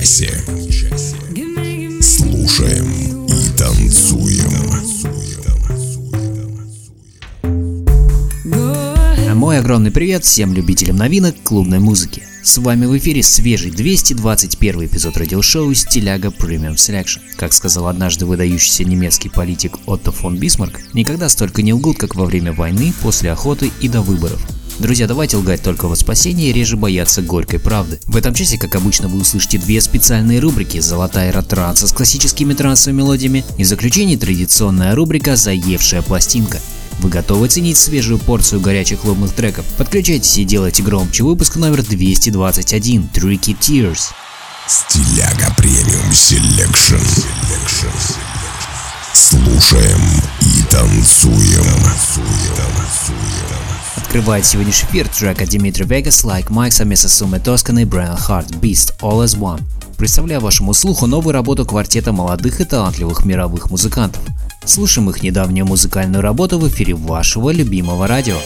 Часе. Слушаем и танцуем. Мой огромный привет всем любителям новинок клубной музыки. С вами в эфире свежий 221 эпизод радиошоу «Стиляга Premium Selection». Как сказал однажды выдающийся немецкий политик Отто фон Бисмарк, никогда столько не лгут, как во время войны, после охоты и до выборов. Друзья, давайте лгать только во спасение и реже бояться горькой правды. В этом часе, как обычно, вы услышите две специальные рубрики «Золотая эра транса» с классическими трансовыми мелодиями и в заключении традиционная рубрика «Заевшая пластинка». Вы готовы заценить свежую порцию горячих клубных треков? Подключайтесь и делайте громче выпуск номер 221 Tricky Tears. Стиляга Premium Selection. Слушаем и танцуем. Открывает сегодняшний эфир трек от Dimitri Vegas, Like Mike совместно с с Ummet Ozcan, Brennan Heart, Beast, All as One. Представляю вашему слуху новую работу квартета молодых и талантливых мировых музыкантов. Слушаем их недавнюю музыкальную работу в эфире вашего любимого радио.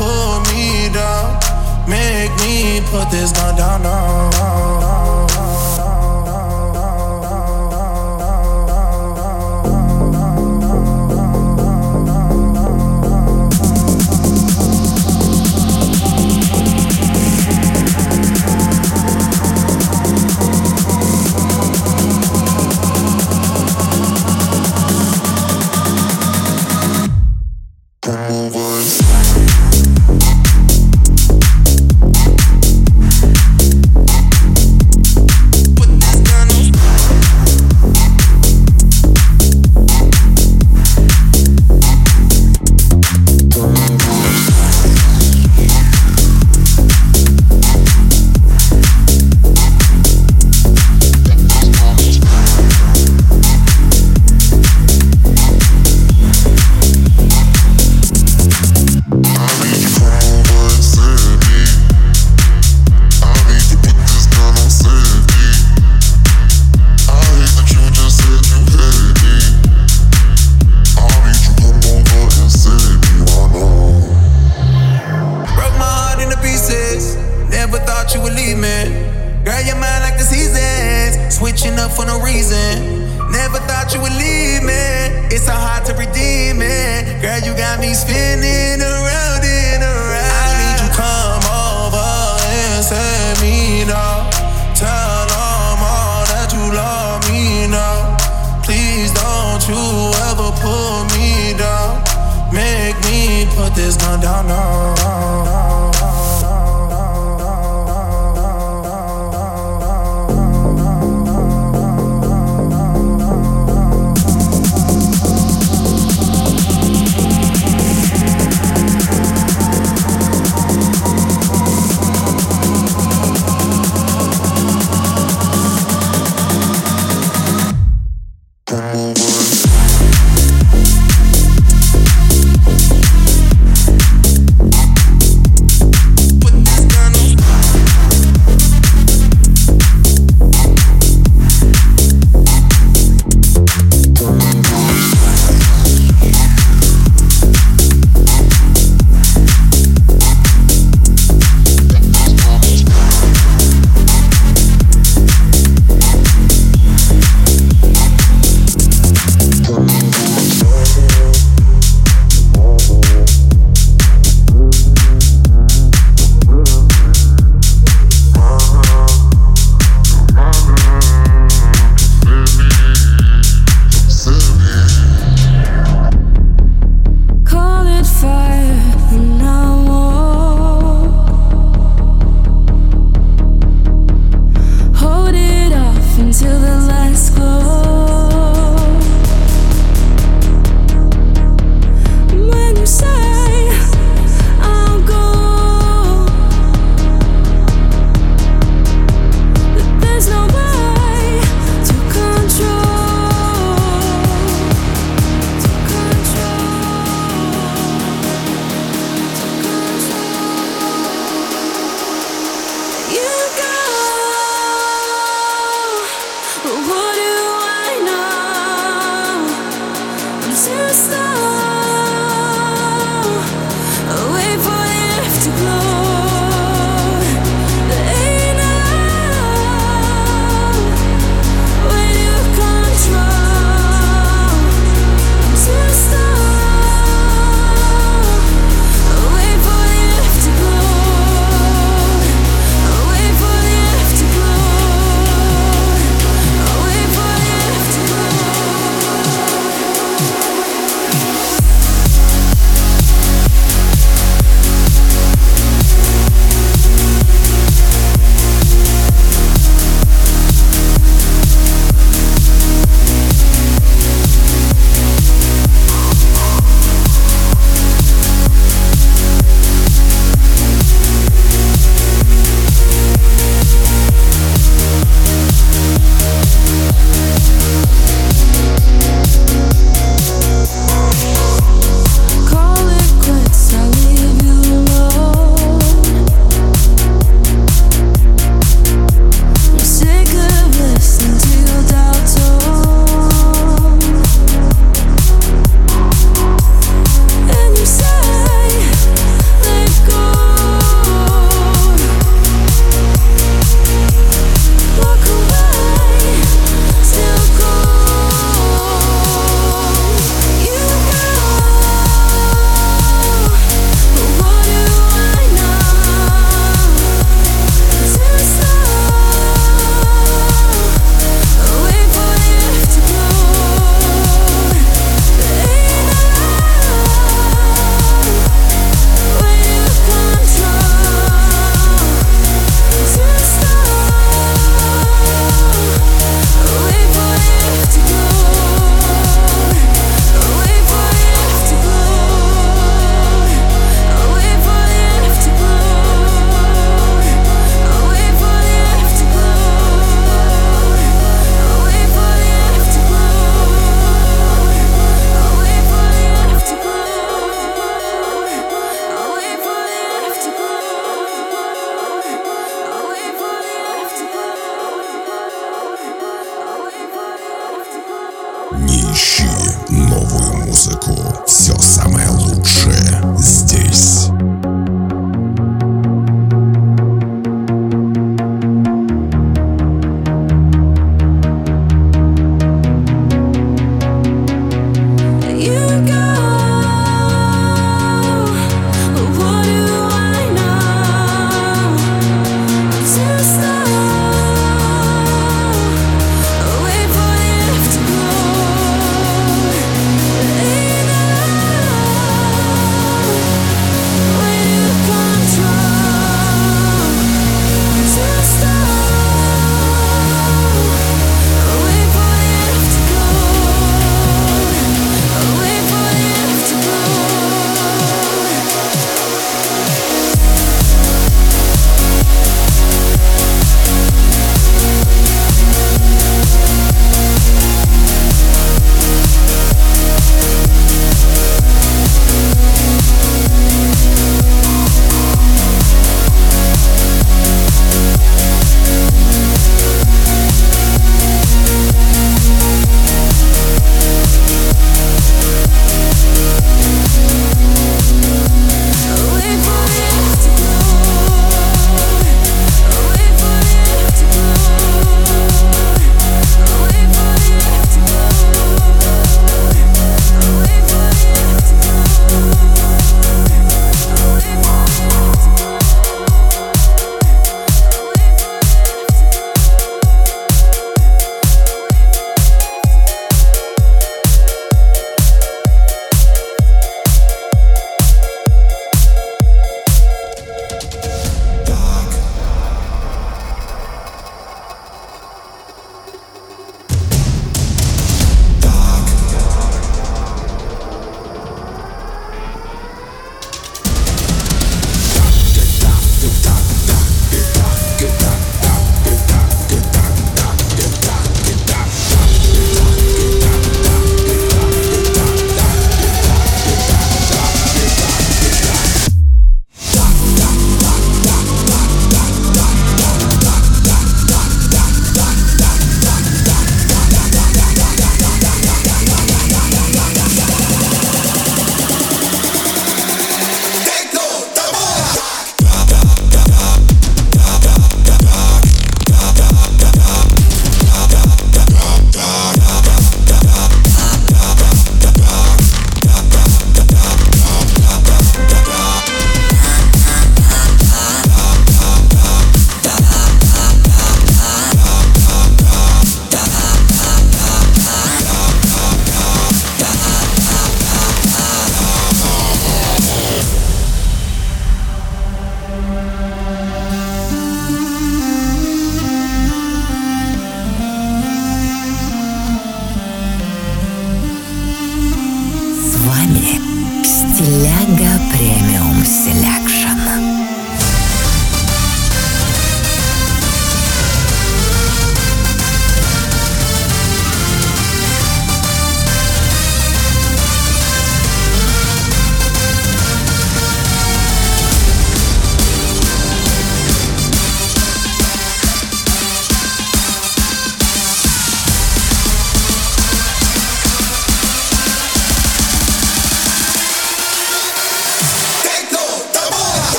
pull me down. Make me put this gun down, down, down.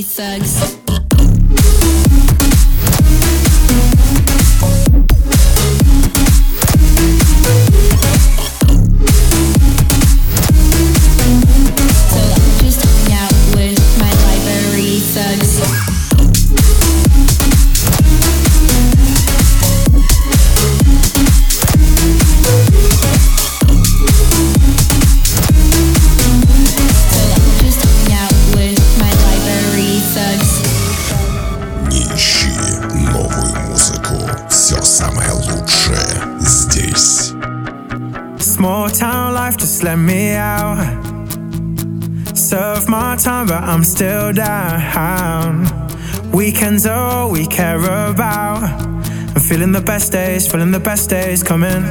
these thugs. Just let me out. Serve my time, but I'm still down. Weekends are all we care about. I'm feeling the best days, feeling the best days coming.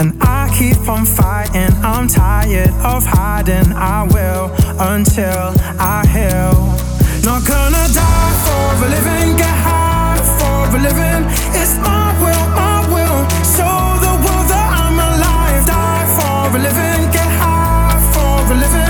And I keep on fighting, I'm tired of hiding. I will until I heal. Not gonna die for a living, get high for a living. It's my will, my will. Show a living, get high for a living.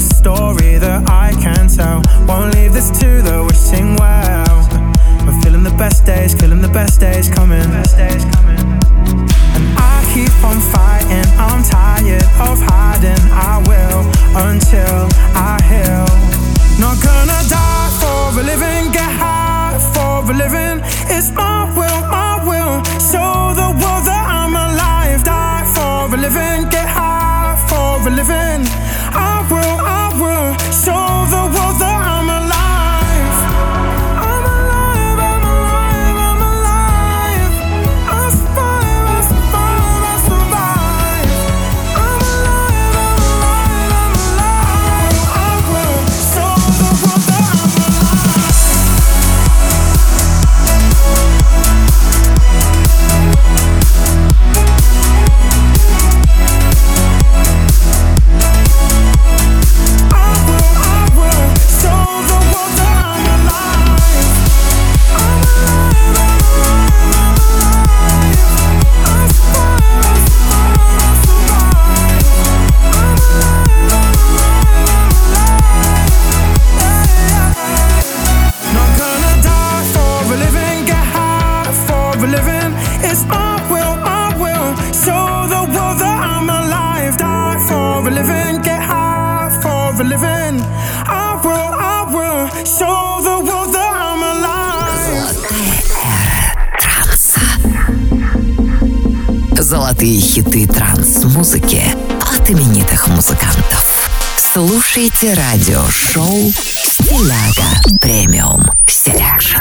A story that I can tell. Won't leave this to the wishing well. I'm feeling the best days, feeling the best days coming. And I keep on fighting, I'm tired of hiding. I will until I heal. Not gonna die for a living, get high for a living. It's my will, my will. Show the world that I'm alive. Die for a living, get high for a living. I will, I will. Show the world that I'm Золотые хиты транс-музыки от именитых музыкантов. Слушайте радиошоу «Стиляга Premium Selection».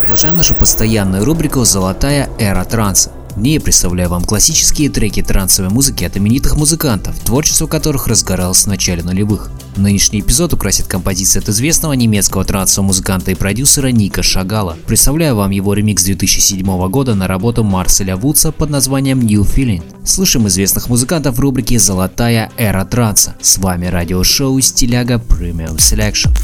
Продолжаем нашу постоянную рубрику «Золотая эра транса». В ней я представляю вам классические треки трансовой музыки от именитых музыкантов, творчество которых разгоралось в начале нулевых. Нынешний эпизод украсит композиция от известного немецкого трансового музыканта и продюсера Ника Шагала. Представляю вам его ремикс 2007 года на работу Марселя Вудса под названием New Feeling. Слышим известных музыкантов в рубрике «Золотая эра транса». С вами радиошоу «Стиляга Premium Selection».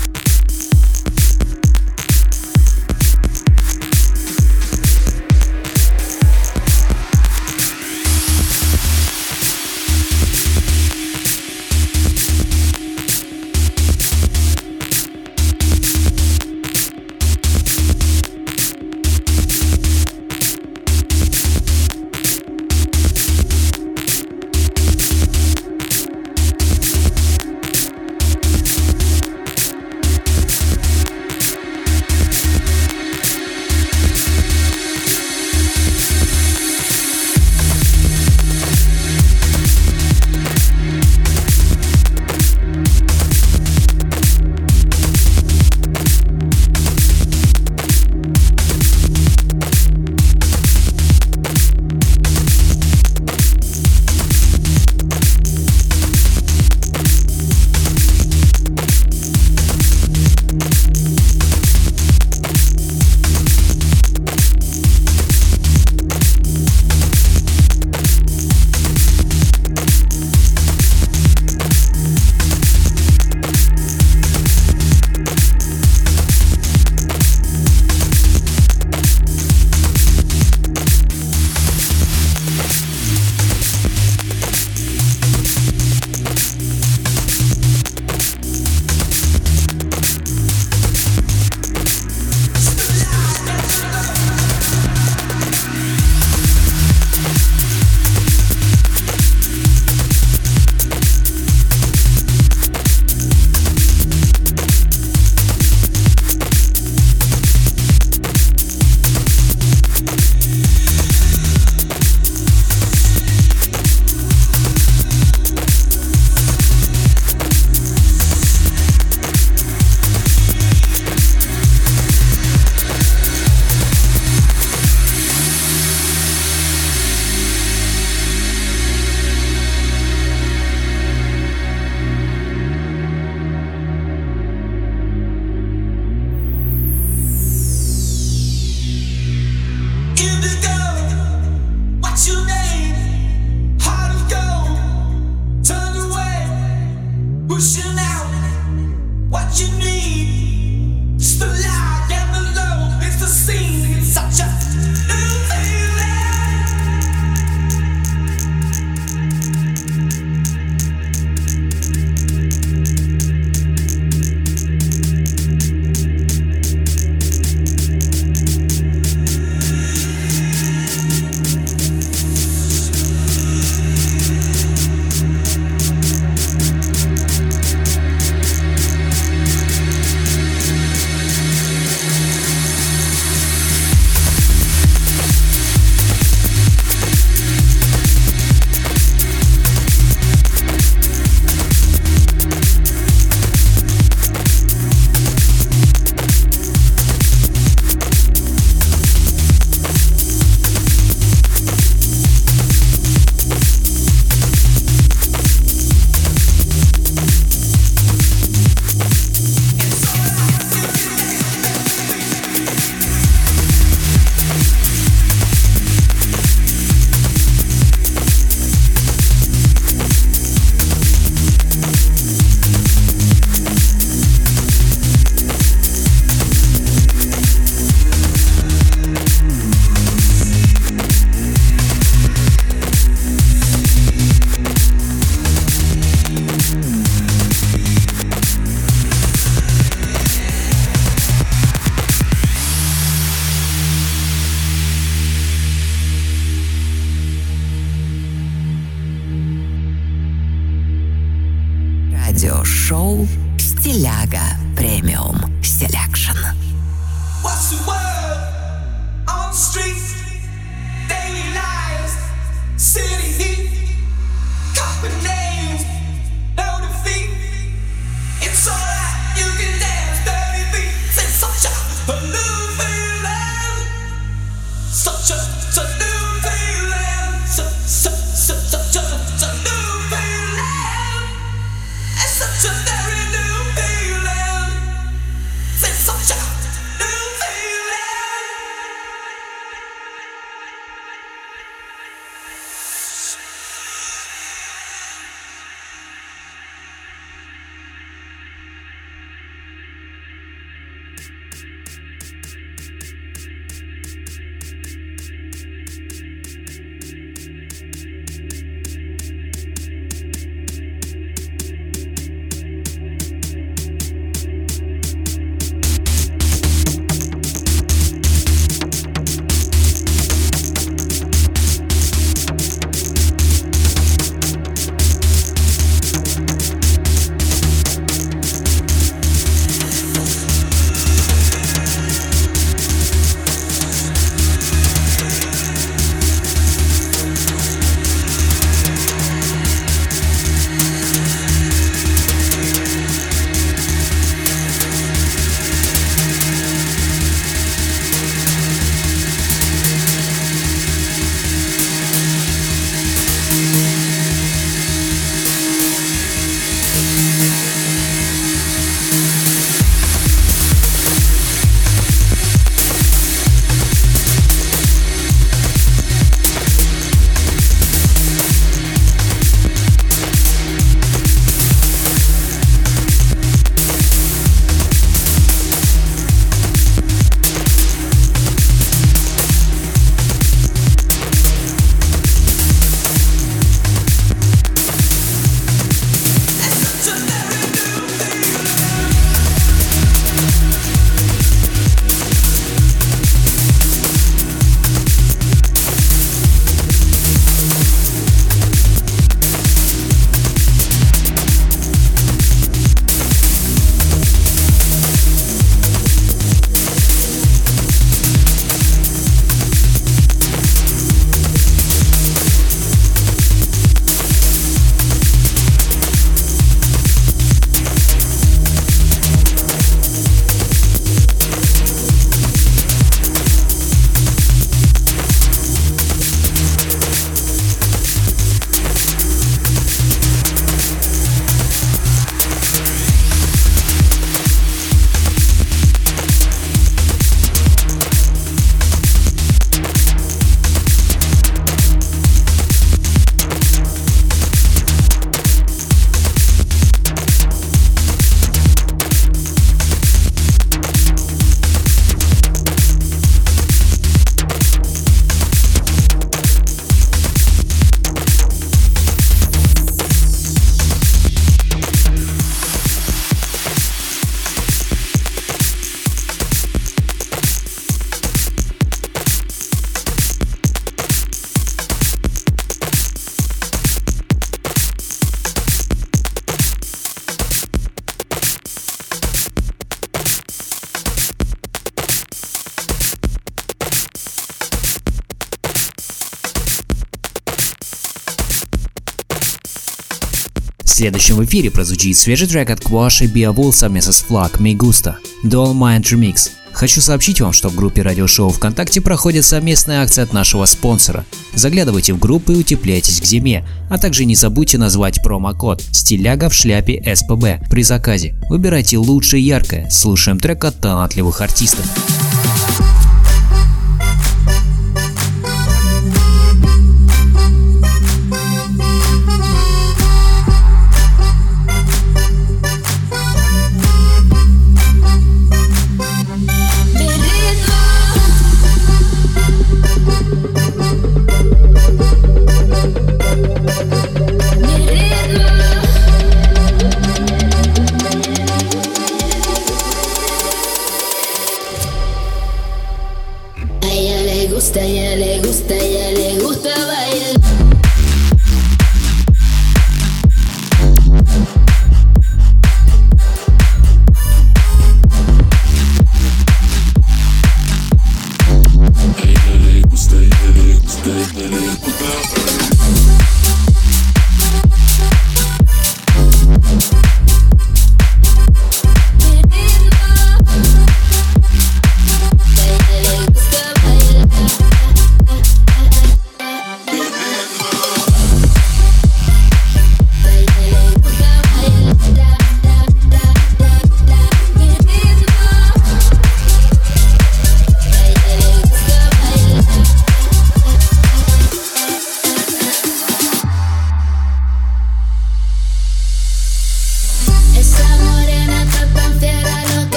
Следующем эфире прозвучит свежий трек от Quash и Beowulf совместно с Me Gusta Dual Mind Remix. Хочу сообщить вам, что в группе радиошоу ВКонтакте проходит совместная акция от нашего спонсора. Заглядывайте в группу и утепляйтесь к зиме, а также не забудьте назвать промокод «Стиляга в шляпе СПБ» при заказе. Выбирайте лучшее яркое, слушаем трек от талантливых артистов.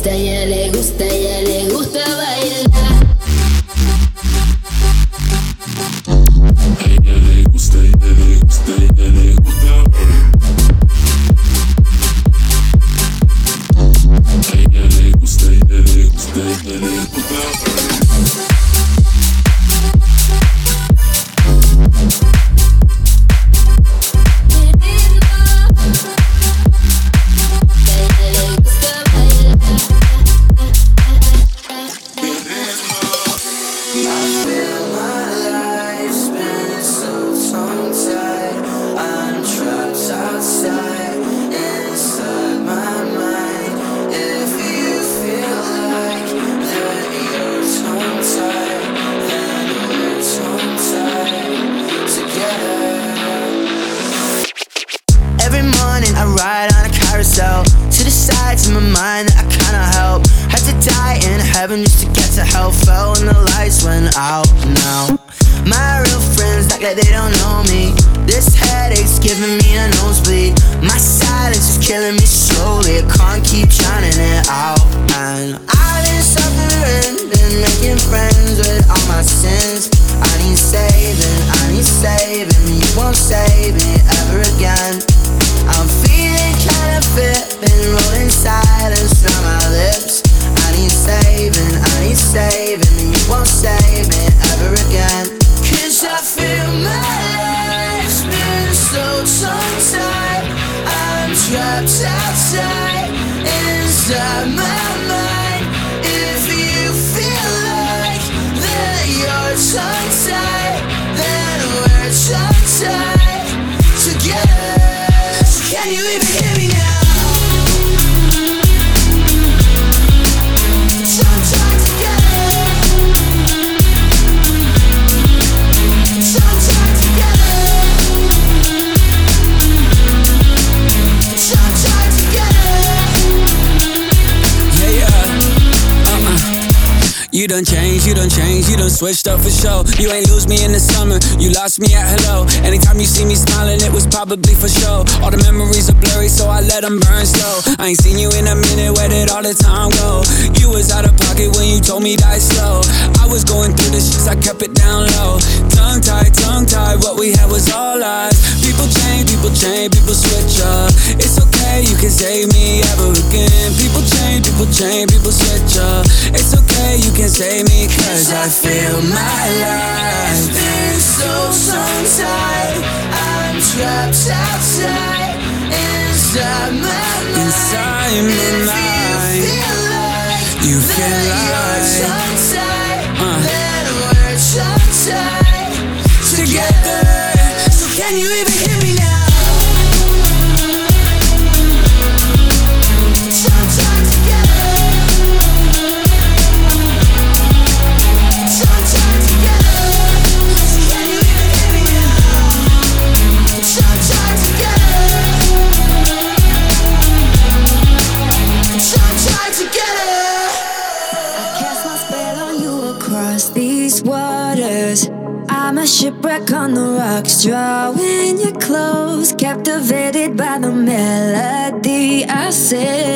gusta, ya le gusta, ya le gusta. Done switched up for show. You ain't lose me in the summer, you lost me at hello. Anytime you see me smiling, it was probably for show. All the memories are blurry, so I let them burn slow. I ain't seen you in a minute, where did all the time go? You was out of pocket when you told me die slow. I was going through the shits, I kept it down low. Tongue tied, tongue tied, what we had was all lies. People change, people switch up. It's okay, you can save me ever again. People change, people change, people switch up. It's okay, you can save me, cause I feel my life. been so tongue-tied I'm trapped outside Inside my mind Inside my If mind. You feel like You feel like tongue-tied Uh. Then we're tongue-tied Together So can you even shipwreck on the rocks, drawing you close, captivated by the melody I sing.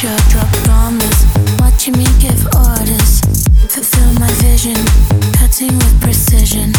Drop, drop bombers, watching me give orders, fulfill my vision, cutting with precision.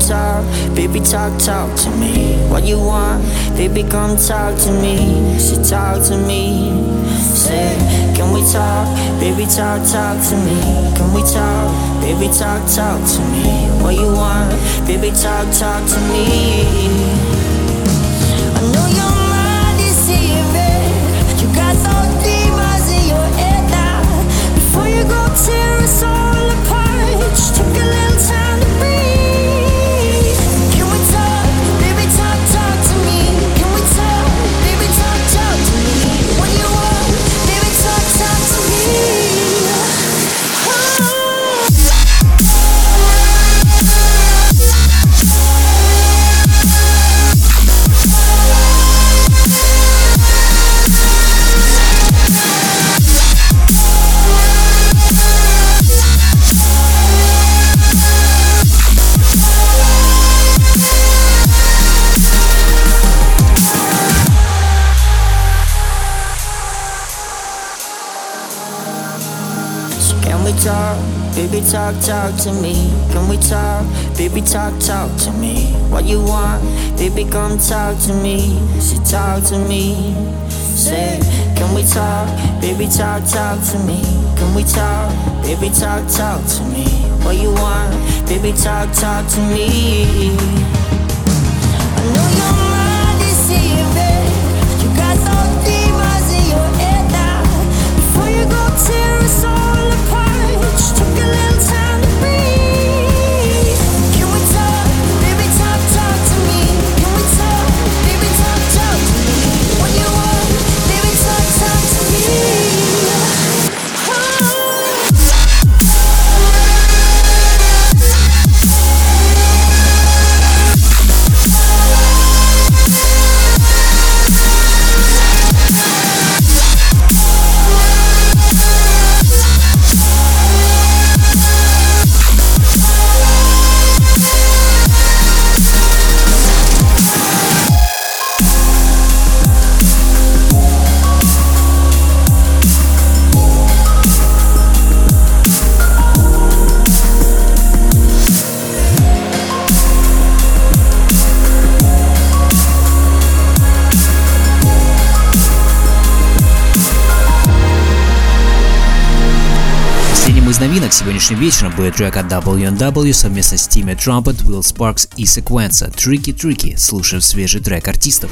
Talk, baby? Talk, talk to me. What you want, baby? Come talk to me. Say talk to me. Say, can we talk, baby? Talk, talk to me. Can we talk, baby? Talk, talk to me. What you want, baby? Talk, talk to me. I know your mind is deceiving. You got those demons in your head now. Before you go tear us all apart, just take a little time baby? Talk, talk to me. Can we talk, baby? Talk, talk to me. What you want, baby? Come talk to me. Say talk to me. Say, can we talk, baby? Talk, talk to me. Can we talk, baby? Talk, talk to me. What you want, baby? Talk, talk to me. Вечером будет трек от W&W совместно с Timmy Trumpet, Will Sparks и Sequenza Tricky Tricky. Слушаем свежий трек артистов.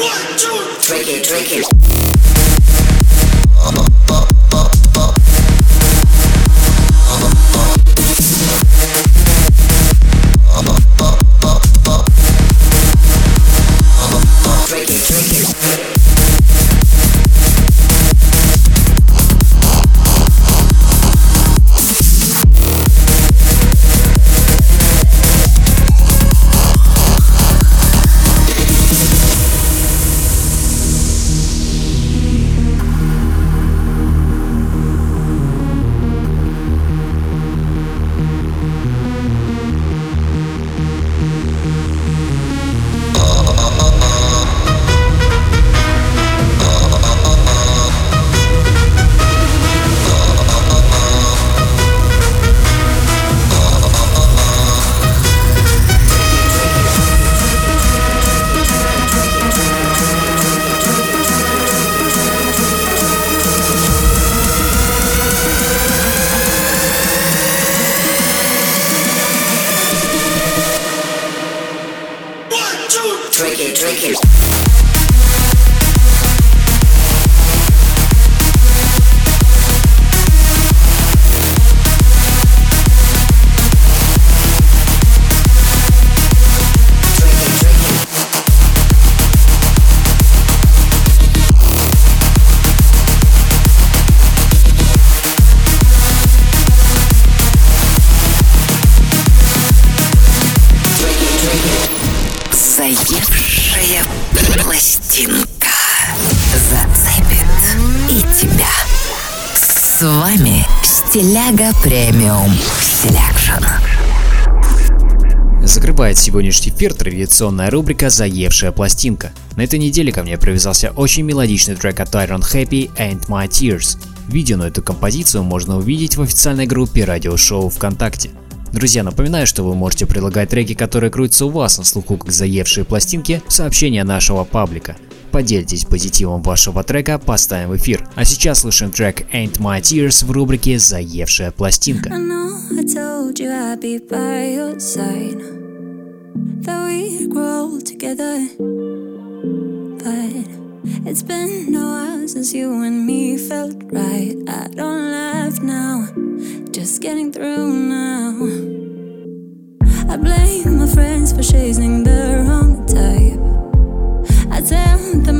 One, two, drink it, drink it. Стиляга Premium Selection. Закрывает сегодняшний эфир традиционная рубрика «Заевшая пластинка». На этой неделе ко мне привязался очень мелодичный трек от Iron Happy and My Tears. Видео на эту композицию можно увидеть в официальной группе радиошоу ВКонтакте. Друзья, напоминаю, что вы можете предлагать треки, которые крутятся у вас на слуху как заевшие пластинки, в сообщения нашего паблика. Поделитесь позитивом вашего трека, поставим в эфир. А сейчас слушаем трек Ain't My Tears в рубрике «Заевшая пластинка». But it's been a while since you and me felt right. I don't laugh now, just getting through now. I blame my friends for chasing the wrong type. I them